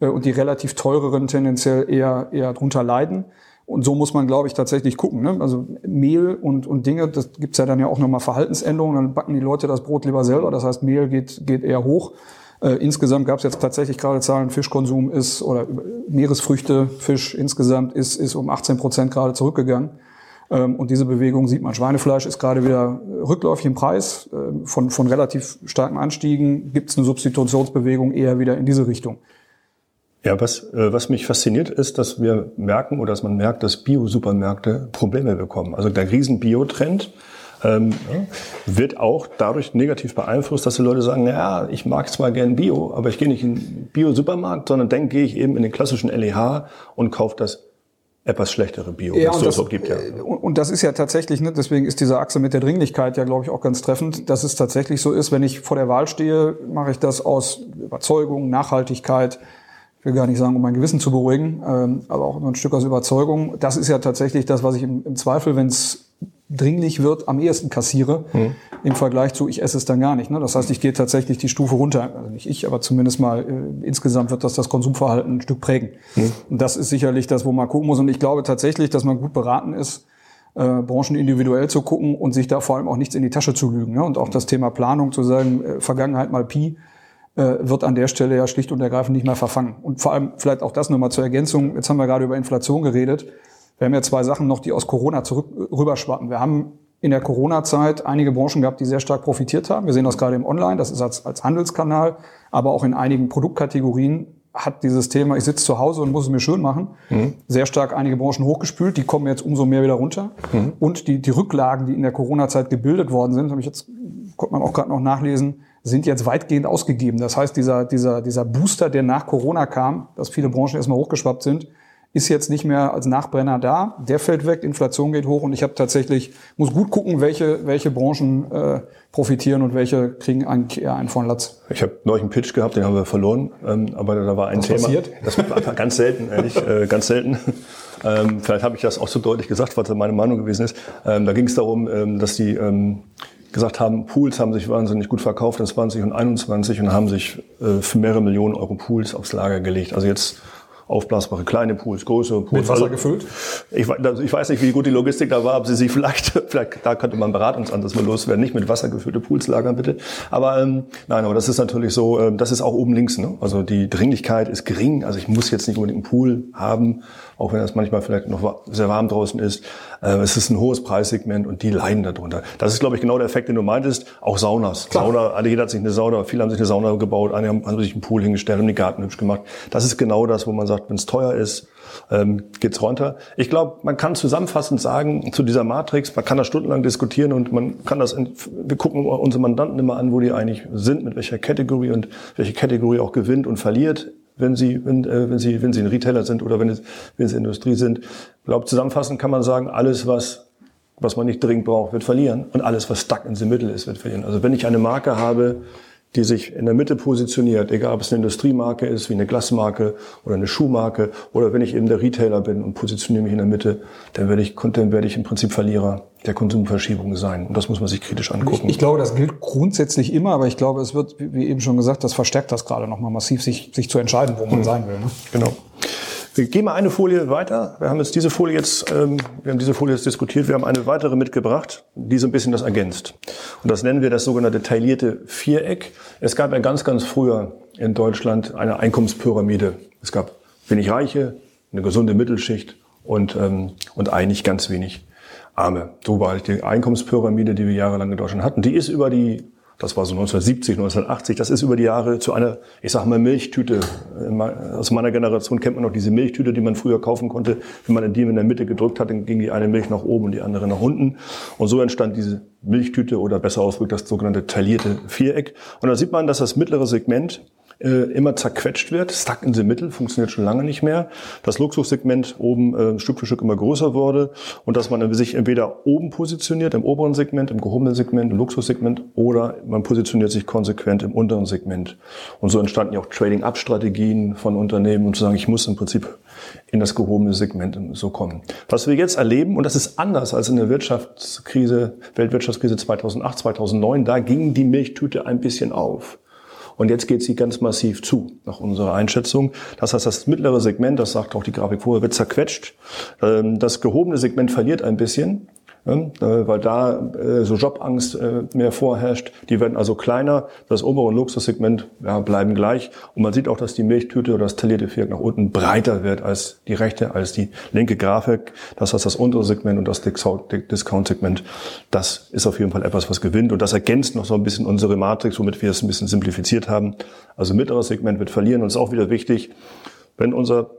äh, und die relativ teureren tendenziell eher, eher drunter leiden. Und so muss man, glaube ich, tatsächlich gucken. Ne? Also Mehl und, und Dinge, das gibt's ja dann ja auch nochmal Verhaltensänderungen. Dann backen die Leute das Brot lieber selber. Das heißt, Mehl geht, geht eher hoch. Äh, insgesamt gab's jetzt tatsächlich gerade Zahlen, Fischkonsum ist oder Meeresfrüchte, Fisch insgesamt ist, ist um 18 Prozent gerade zurückgegangen. Ähm, und diese Bewegung sieht man. Schweinefleisch ist gerade wieder rückläufig im Preis. Äh, von, von relativ starken Anstiegen gibt's eine Substitutionsbewegung eher wieder in diese Richtung. Ja, was, äh, was mich fasziniert ist, dass wir merken oder dass man merkt, dass Bio-Supermärkte Probleme bekommen. Also der riesen Bio-Trend ähm, wird auch dadurch negativ beeinflusst, dass die Leute sagen, ja, ich mag zwar gern Bio, aber ich gehe nicht in den Bio-Supermarkt, sondern dann gehe ich eben in den klassischen LEH und kaufe das etwas schlechtere Bio, ja, und das, so gibt. Ja. Äh, und das ist ja tatsächlich, ne, deswegen ist diese Achse mit der Dringlichkeit ja, glaube ich, auch ganz treffend, dass es tatsächlich so ist, wenn ich vor der Wahl stehe, mache ich das aus Überzeugung, Nachhaltigkeit, ich will gar nicht sagen, um mein Gewissen zu beruhigen, ähm, aber auch nur ein Stück aus Überzeugung. Das ist ja tatsächlich das, was ich im, im Zweifel, wenn es dringlich wird, am ehesten kassiere, mhm. im Vergleich zu, ich esse es dann gar nicht. Ne? Das heißt, ich gehe tatsächlich die Stufe runter. Also nicht ich, aber zumindest mal äh, insgesamt wird das das Konsumverhalten ein Stück prägen. Mhm. Und das ist sicherlich das, wo man gucken muss. Und ich glaube tatsächlich, dass man gut beraten ist, äh, Branchen individuell zu gucken und sich da vor allem auch nichts in die Tasche zu lügen. Ne? Und auch das Thema Planung zu sagen, äh, Vergangenheit mal Pi, wird an der Stelle ja schlicht und ergreifend nicht mehr verfangen. Und vor allem vielleicht auch das nochmal zur Ergänzung. Jetzt haben wir gerade über Inflation geredet. Wir haben ja zwei Sachen noch, die aus Corona zurück rüberschwappen. Wir haben in der Corona-Zeit einige Branchen gehabt, die sehr stark profitiert haben. Wir sehen das gerade im Online, das ist als, als Handelskanal, aber auch in einigen Produktkategorien hat dieses Thema, ich sitze zu Hause und muss es mir schön machen, mhm. sehr stark einige Branchen hochgespült. Die kommen jetzt umso mehr wieder runter. Mhm. Und die, die Rücklagen, die in der Corona-Zeit gebildet worden sind, habe ich jetzt, konnte man auch gerade noch nachlesen, sind jetzt weitgehend ausgegeben. Das heißt, dieser, dieser, dieser Booster, der nach Corona kam, dass viele Branchen erstmal hochgeschwappt sind, ist jetzt nicht mehr als Nachbrenner da. Der fällt weg, Inflation geht hoch und ich habe tatsächlich, muss gut gucken, welche, welche Branchen äh, profitieren und welche kriegen eigentlich eher einen von Latz. Ich habe neulich einen Pitch gehabt, den haben wir verloren, ähm, aber da war ein Was Thema. Passiert? Das war <laughs> ganz selten, ehrlich, äh, ganz selten. <laughs> Ähm, vielleicht habe ich das auch so deutlich gesagt, was meine Meinung gewesen ist. Ähm, da ging es darum, ähm, dass die ähm, gesagt haben, Pools haben sich wahnsinnig gut verkauft in 20 und 21 und haben sich äh, für mehrere Millionen Euro Pools aufs Lager gelegt. Also jetzt aufblasbare kleine Pools, große Pools. Mit Wasser gefüllt? Ich, ich, weiß nicht, wie gut die Logistik da war, ob sie sich vielleicht, <laughs> vielleicht da könnte man Beratungsansatz mal loswerden, nicht mit Wasser gefüllte Pools lagern, bitte. Aber ähm, nein, aber das ist natürlich so, ähm, das ist auch oben links. Ne? Also die Dringlichkeit ist gering. Also ich muss jetzt nicht unbedingt einen Pool haben, auch wenn das manchmal vielleicht noch sehr warm draußen ist. Äh, es ist ein hohes Preissegment und die leiden darunter. Das ist, glaube ich, genau der Effekt, den du meintest. Auch Saunas. Klar. Sauna, alle, jeder hat sich eine Sauna, viele haben sich eine Sauna gebaut, einige haben, haben sich einen Pool hingestellt und die Garten hübsch gemacht. Das ist genau das, wo man sagt, wenn es teuer ist, ähm, geht's runter. Ich glaube, man kann zusammenfassend sagen zu dieser Matrix, man kann das stundenlang diskutieren und man kann das, in, wir gucken unsere Mandanten immer an, wo die eigentlich sind, mit welcher Kategorie und welche Kategorie auch gewinnt und verliert wenn Sie, wenn, äh, wenn Sie, wenn Sie ein Retailer sind oder wenn, es, wenn Sie Industrie sind. Ich glaube, zusammenfassend kann man sagen, alles, was, was man nicht dringend braucht, wird verlieren. Und alles, was stuck in the middle ist, wird verlieren. Also wenn ich eine Marke habe, die sich in der Mitte positioniert, egal ob es eine Industriemarke ist, wie eine Glasmarke oder eine Schuhmarke, oder wenn ich eben der Retailer bin und positioniere mich in der Mitte, dann werde ich, dann werde ich im Prinzip Verlierer der Konsumverschiebung sein. Und das muss man sich kritisch angucken. Ich, ich glaube, das gilt grundsätzlich immer, aber ich glaube, es wird, wie eben schon gesagt, das verstärkt das gerade nochmal massiv, sich, sich zu entscheiden, wo man hm. sein will. Ne? Genau. Wir gehen mal eine Folie weiter. Wir haben jetzt diese Folie jetzt, ähm, wir haben diese Folie jetzt diskutiert. Wir haben eine weitere mitgebracht, die so ein bisschen das ergänzt. Und das nennen wir das sogenannte taillierte Viereck. Es gab ja ganz, ganz früher in Deutschland eine Einkommenspyramide. Es gab wenig Reiche, eine gesunde Mittelschicht und, ähm, und eigentlich ganz wenig Arme. So war die Einkommenspyramide, die wir jahrelang in Deutschland hatten. Die ist über die das war so 1970, 1980, das ist über die Jahre zu einer, ich sag mal, Milchtüte. Aus meiner Generation kennt man noch diese Milchtüte, die man früher kaufen konnte. Wenn man die in der Mitte gedrückt hat, dann ging die eine Milch nach oben und die andere nach unten. Und so entstand diese Milchtüte oder besser ausgedrückt das sogenannte taillierte Viereck. Und da sieht man, dass das mittlere Segment äh, immer zerquetscht wird. Stuck in the Middle funktioniert schon lange nicht mehr. Das Luxussegment oben äh, Stück für Stück immer größer wurde und dass man sich entweder oben positioniert, im oberen Segment, im gehobenen Segment, im Luxussegment oder man positioniert sich konsequent im unteren Segment. Und so entstanden ja auch Trading-Up-Strategien von Unternehmen und zu sagen, ich muss im Prinzip in das gehobene Segment so kommen. Was wir jetzt erleben, und das ist anders als in der Wirtschaftskrise, Weltwirtschaftskrise 2008, 2009, da ging die Milchtüte ein bisschen auf. Und jetzt geht sie ganz massiv zu, nach unserer Einschätzung. Das heißt, das mittlere Segment, das sagt auch die Grafik vorher, wird zerquetscht. Ähm, das gehobene Segment verliert ein bisschen. Äh, weil da äh, so Jobangst äh, mehr vorherrscht. Die werden also kleiner. Das obere Luxussegment ja, bleiben gleich. Und man sieht auch, dass die Milchtüte oder das taillierte Viereck nach unten breiter wird als die rechte, als die linke Grafik. Das heißt, das untere Segment und das Discount-Segment, das ist auf jeden Fall etwas, was gewinnt. Und das ergänzt noch so ein bisschen unsere Matrix, womit wir es ein bisschen simplifiziert haben. Also mittleres Segment wird verlieren. Und es ist auch wieder wichtig, wenn unser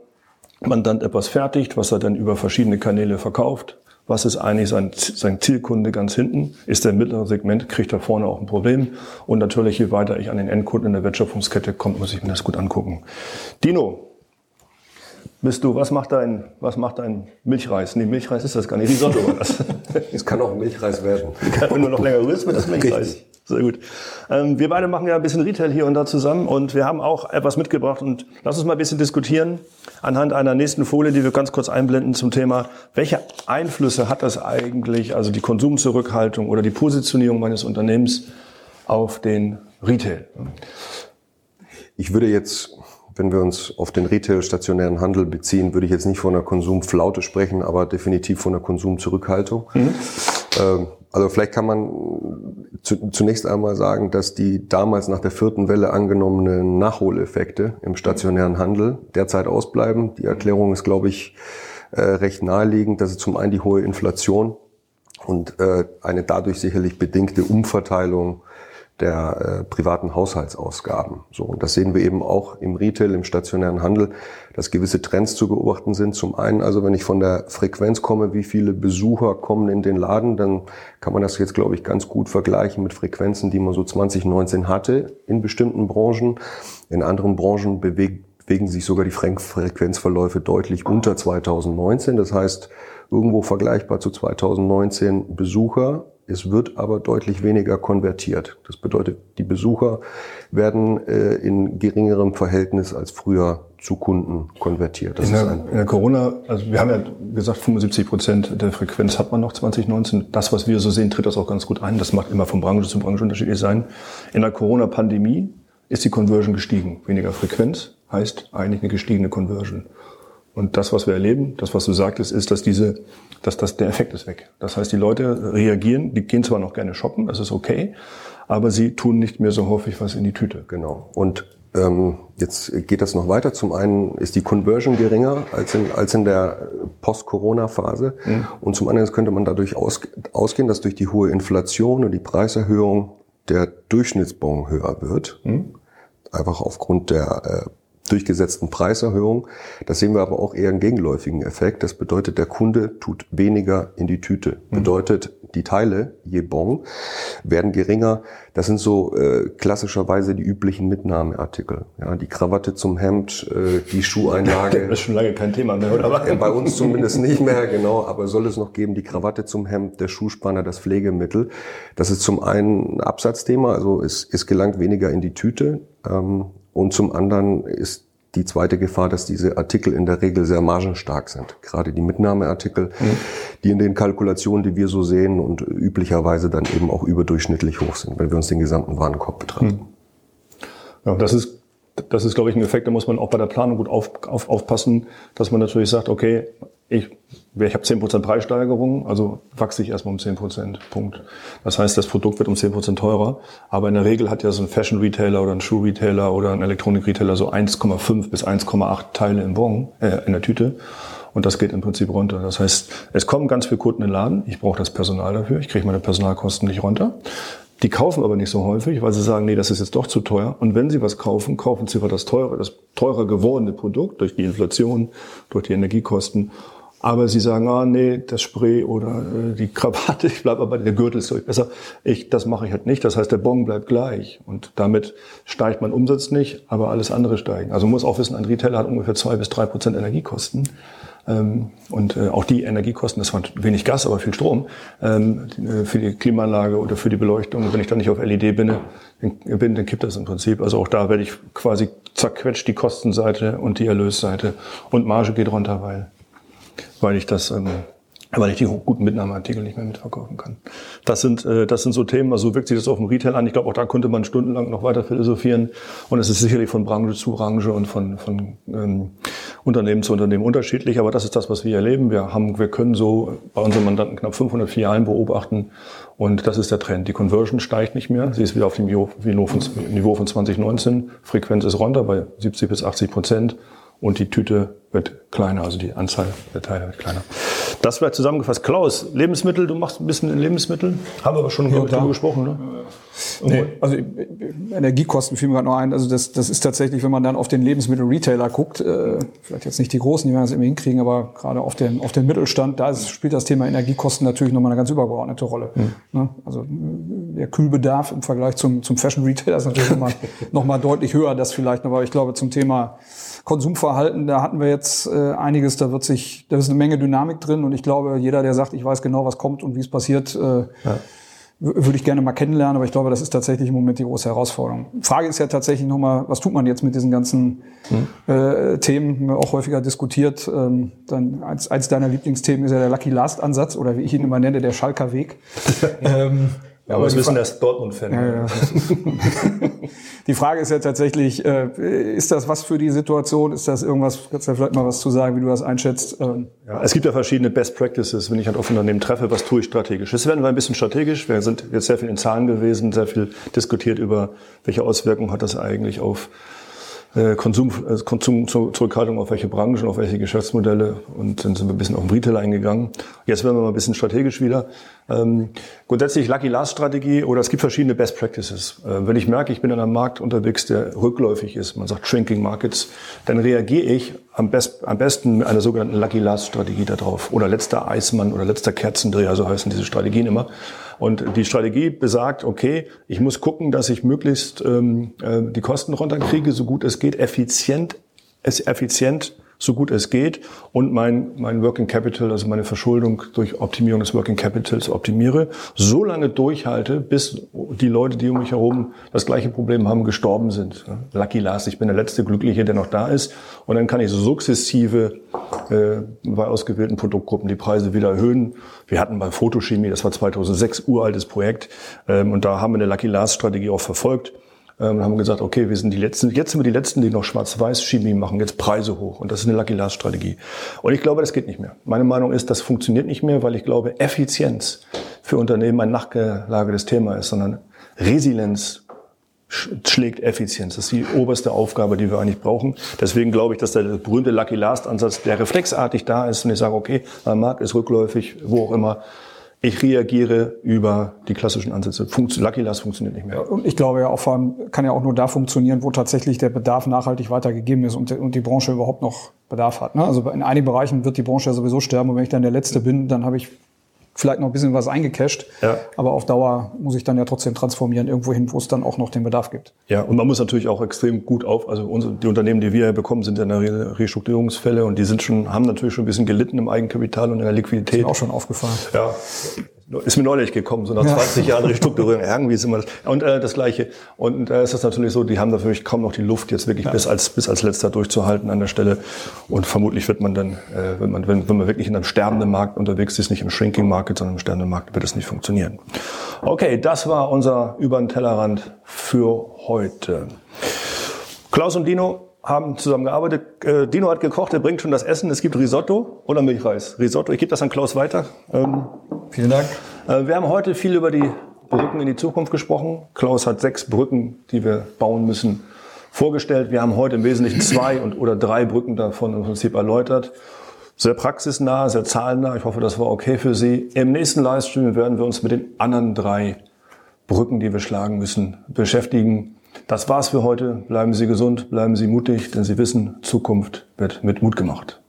Mandant etwas fertigt, was er dann über verschiedene Kanäle verkauft, was ist eigentlich sein, sein Zielkunde ganz hinten? Ist der mittlere Segment, kriegt er vorne auch ein Problem. Und natürlich, je weiter ich an den Endkunden in der Wertschöpfungskette komme, muss ich mir das gut angucken. Dino, bist du, was macht dein, was macht dein Milchreis? Nee, Milchreis ist das gar nicht, Sonne war das. <laughs> Es kann auch Milchreis werden. <laughs> Wenn du noch länger rührst, wird das Milchreis. Richtig. Sehr gut. Ähm, wir beide machen ja ein bisschen Retail hier und da zusammen und wir haben auch etwas mitgebracht und lass uns mal ein bisschen diskutieren anhand einer nächsten Folie, die wir ganz kurz einblenden zum Thema, welche Einflüsse hat das eigentlich, also die Konsumzurückhaltung oder die Positionierung meines Unternehmens auf den Retail? Ich würde jetzt wenn wir uns auf den Retail-stationären Handel beziehen, würde ich jetzt nicht von einer Konsumflaute sprechen, aber definitiv von einer Konsumzurückhaltung. Mhm. Ähm, also vielleicht kann man zunächst einmal sagen, dass die damals nach der vierten Welle angenommenen Nachholeffekte im stationären Handel derzeit ausbleiben. Die Erklärung ist, glaube ich, äh, recht naheliegend. Das ist zum einen die hohe Inflation und äh, eine dadurch sicherlich bedingte Umverteilung der äh, privaten Haushaltsausgaben. So, und das sehen wir eben auch im Retail, im stationären Handel, dass gewisse Trends zu beobachten sind. Zum einen, also wenn ich von der Frequenz komme, wie viele Besucher kommen in den Laden, dann kann man das jetzt, glaube ich, ganz gut vergleichen mit Frequenzen, die man so 2019 hatte in bestimmten Branchen. In anderen Branchen bewegt, bewegen sich sogar die Frequenzverläufe deutlich unter 2019. Das heißt, irgendwo vergleichbar zu 2019 Besucher es wird aber deutlich weniger konvertiert. Das bedeutet, die Besucher werden äh, in geringerem Verhältnis als früher zu Kunden konvertiert. In, der, in der Corona, also wir haben ja gesagt, 75 Prozent der Frequenz hat man noch 2019. Das, was wir so sehen, tritt das auch ganz gut ein. Das macht immer von Branche zu Branche unterschiedlich sein. In der Corona-Pandemie ist die Conversion gestiegen. Weniger Frequenz heißt eigentlich eine gestiegene Conversion. Und das, was wir erleben, das, was du sagtest, ist, dass diese, dass das, der Effekt ist weg. Das heißt, die Leute reagieren, die gehen zwar noch gerne shoppen, das ist okay, aber sie tun nicht mehr so häufig was in die Tüte. Genau. Und ähm, jetzt geht das noch weiter. Zum einen ist die Conversion geringer als in, als in der Post-Corona-Phase. Mhm. Und zum anderen könnte man dadurch aus, ausgehen, dass durch die hohe Inflation und die Preiserhöhung der Durchschnittsbon höher wird. Mhm. Einfach aufgrund der äh, durchgesetzten Preiserhöhung. Das sehen wir aber auch eher einen gegenläufigen Effekt. Das bedeutet, der Kunde tut weniger in die Tüte. Mhm. Bedeutet, die Teile, je bon, werden geringer. Das sind so äh, klassischerweise die üblichen Mitnahmeartikel. Ja, die Krawatte zum Hemd, äh, die Schuheinlage. <laughs> das ist schon lange kein Thema mehr, oder? Äh, bei uns zumindest nicht mehr, genau. Aber soll es noch geben, die Krawatte zum Hemd, der Schuhspanner, das Pflegemittel. Das ist zum einen ein Absatzthema, also es, es gelangt weniger in die Tüte. Ähm, und zum anderen ist die zweite Gefahr, dass diese Artikel in der Regel sehr margenstark sind. Gerade die Mitnahmeartikel, mhm. die in den Kalkulationen, die wir so sehen und üblicherweise dann eben auch überdurchschnittlich hoch sind, wenn wir uns den gesamten Warenkorb betrachten. Mhm. Ja, das ist, das ist, glaube ich, ein Effekt, da muss man auch bei der Planung gut auf, auf, aufpassen, dass man natürlich sagt, okay, ich, ich habe 10% Preissteigerung, also wachse ich erstmal um 10%. Punkt. Das heißt, das Produkt wird um 10% teurer. Aber in der Regel hat ja so ein Fashion-Retailer oder ein Schuh-Retailer oder ein Elektronik-Retailer so 1,5 bis 1,8 Teile im Bon, äh, in der Tüte. Und das geht im Prinzip runter. Das heißt, es kommen ganz viele Kunden in den Laden. Ich brauche das Personal dafür. Ich kriege meine Personalkosten nicht runter. Die kaufen aber nicht so häufig, weil sie sagen, nee, das ist jetzt doch zu teuer. Und wenn sie was kaufen, kaufen sie für das teure, das teurer gewordene Produkt durch die Inflation, durch die Energiekosten aber sie sagen, ah nee, das Spray oder äh, die Krawatte, <laughs> ich bleibe aber der Gürtel ist durch besser. Ich, das mache ich halt nicht. Das heißt, der Bon bleibt gleich und damit steigt mein Umsatz nicht, aber alles andere steigen. Also man muss auch wissen, ein Retailer hat ungefähr zwei bis drei Prozent Energiekosten. Ähm, und äh, auch die Energiekosten, das war wenig Gas, aber viel Strom, ähm, äh, für die Klimaanlage oder für die Beleuchtung. wenn ich dann nicht auf LED bin, dann, bin, dann kippt das im Prinzip. Also auch da werde ich quasi zerquetscht die Kostenseite und die Erlösseite und Marge geht runter, weil weil ich das, ähm, weil ich die guten Mitnahmeartikel nicht mehr mitverkaufen kann. Das sind, äh, das sind so Themen, also so wirkt sich das auf dem Retail an. Ich glaube, auch da könnte man stundenlang noch weiter philosophieren. Und es ist sicherlich von Branche zu Branche und von, von ähm, Unternehmen zu Unternehmen unterschiedlich. Aber das ist das, was wir erleben. Wir haben, wir können so bei unseren Mandanten knapp 500 Filialen beobachten. Und das ist der Trend. Die Conversion steigt nicht mehr. Sie ist wieder auf dem Niveau von 2019. Frequenz ist runter bei 70 bis 80 Prozent und die Tüte wird kleiner, also die Anzahl der Teile wird kleiner. Das wäre zusammengefasst. Klaus, Lebensmittel, du machst ein bisschen in Lebensmitteln. Haben wir aber schon ja, darüber gesprochen, ne? Nee, also Energiekosten fiel mir gerade noch ein. Also das, das ist tatsächlich, wenn man dann auf den Lebensmittel-Retailer guckt, äh, vielleicht jetzt nicht die großen, die werden das immer hinkriegen, aber gerade auf den, auf den Mittelstand, da ist, spielt das Thema Energiekosten natürlich nochmal eine ganz übergeordnete Rolle. Mhm. Also der Kühlbedarf im Vergleich zum, zum Fashion-Retailer ist natürlich nochmal <laughs> noch mal deutlich höher, das vielleicht, aber ich glaube zum Thema Konsumverhalten, da hatten wir jetzt äh, einiges, da wird sich, da ist eine Menge Dynamik drin und ich glaube, jeder, der sagt, ich weiß genau, was kommt und wie es passiert, äh, ja. würde ich gerne mal kennenlernen, aber ich glaube, das ist tatsächlich im Moment die große Herausforderung. Frage ist ja tatsächlich nochmal, was tut man jetzt mit diesen ganzen mhm. äh, Themen, haben wir auch häufiger diskutiert. Ähm, dann eins, eins deiner Lieblingsthemen ist ja der Lucky Last Ansatz oder wie ich ihn immer nenne, der Schalker Weg. <laughs> ähm, ja, aber wir wissen, der Dortmund-Fan. Ja, ja. <laughs> <laughs> die Frage ist ja tatsächlich, äh, ist das was für die Situation? Ist das irgendwas, kannst du ja vielleicht mal was zu sagen, wie du das einschätzt? Ähm, ja, es gibt ja verschiedene Best Practices, wenn ich halt auf Unternehmen treffe, was tue ich strategisch? Jetzt werden wir ein bisschen strategisch. Wir sind jetzt sehr viel in Zahlen gewesen, sehr viel diskutiert über, welche Auswirkungen hat das eigentlich auf Konsum, äh, Konsumzurückhaltung auf welche Branchen, auf welche Geschäftsmodelle und dann sind wir ein bisschen auf den Retail eingegangen. Jetzt werden wir mal ein bisschen strategisch wieder. Ähm, grundsätzlich Lucky Last Strategie oder es gibt verschiedene Best Practices. Äh, wenn ich merke, ich bin in einem Markt unterwegs, der rückläufig ist, man sagt Shrinking Markets, dann reagiere ich am, best, am besten mit einer sogenannten Lucky Last Strategie darauf. Oder letzter Eismann oder letzter Kerzendreher, so heißen diese Strategien immer. Und die Strategie besagt, okay, ich muss gucken, dass ich möglichst ähm, äh, die Kosten runterkriege, so gut es geht, effizient, es effizient so gut es geht und mein, mein Working Capital, also meine Verschuldung durch Optimierung des Working Capitals optimiere, so lange durchhalte, bis die Leute, die um mich herum das gleiche Problem haben, gestorben sind. Lucky last, ich bin der letzte Glückliche, der noch da ist und dann kann ich so sukzessive äh, bei ausgewählten Produktgruppen die Preise wieder erhöhen. Wir hatten bei Photochemie, das war 2006, uraltes Projekt ähm, und da haben wir eine Lucky Last Strategie auch verfolgt ähm, haben gesagt, okay, wir sind die Letzten, jetzt sind wir die Letzten, die noch Schwarz-Weiß-Chemie machen, jetzt Preise hoch. Und das ist eine Lucky Last-Strategie. Und ich glaube, das geht nicht mehr. Meine Meinung ist, das funktioniert nicht mehr, weil ich glaube, Effizienz für Unternehmen ein nachgelagertes Thema ist, sondern Resilienz schlägt Effizienz. Das ist die oberste Aufgabe, die wir eigentlich brauchen. Deswegen glaube ich, dass der berühmte Lucky Last Ansatz, der reflexartig da ist und ich sage, okay, mein Markt ist rückläufig, wo auch immer, ich reagiere über die klassischen Ansätze. Funktio Lucky Last funktioniert nicht mehr. Und ich glaube ja auch vor allem, kann ja auch nur da funktionieren, wo tatsächlich der Bedarf nachhaltig weitergegeben ist und, und die Branche überhaupt noch Bedarf hat. Ne? Also in einigen Bereichen wird die Branche ja sowieso sterben und wenn ich dann der Letzte bin, dann habe ich vielleicht noch ein bisschen was eingecasht. Ja. Aber auf Dauer muss ich dann ja trotzdem transformieren, irgendwo hin, wo es dann auch noch den Bedarf gibt. Ja, und man muss natürlich auch extrem gut auf, also unsere, die Unternehmen, die wir bekommen, sind ja eine Restrukturierungsfälle und die sind schon, haben natürlich schon ein bisschen gelitten im Eigenkapital und in der Liquidität. ist mir auch schon aufgefallen. Ja. Ist mir neulich gekommen, so nach 20 ja. Jahren Restrukturierung. Irgendwie ist immer das. Und äh, das Gleiche. Und äh, ist das natürlich so, die haben natürlich kaum noch die Luft, jetzt wirklich ja. bis, als, bis als letzter durchzuhalten an der Stelle. Und vermutlich wird man dann, äh, wenn, man, wenn, wenn man wirklich in einem sterbenden Markt unterwegs ist, nicht im Shrinking Market, sondern im sterbenden Markt, wird es nicht funktionieren. Okay, das war unser Über den Tellerrand für heute. Klaus und Dino, haben zusammen gearbeitet. Äh, Dino hat gekocht, er bringt schon das Essen. Es gibt Risotto oder Milchreis. Risotto, ich gebe das an Klaus weiter. Ähm, Vielen Dank. Äh, wir haben heute viel über die Brücken in die Zukunft gesprochen. Klaus hat sechs Brücken, die wir bauen müssen, vorgestellt. Wir haben heute im Wesentlichen zwei und, oder drei Brücken davon im Prinzip erläutert. Sehr praxisnah, sehr zahlennah. Ich hoffe, das war okay für Sie. Im nächsten Livestream werden wir uns mit den anderen drei Brücken, die wir schlagen müssen, beschäftigen. Das war's für heute. Bleiben Sie gesund, bleiben Sie mutig, denn Sie wissen, Zukunft wird mit Mut gemacht.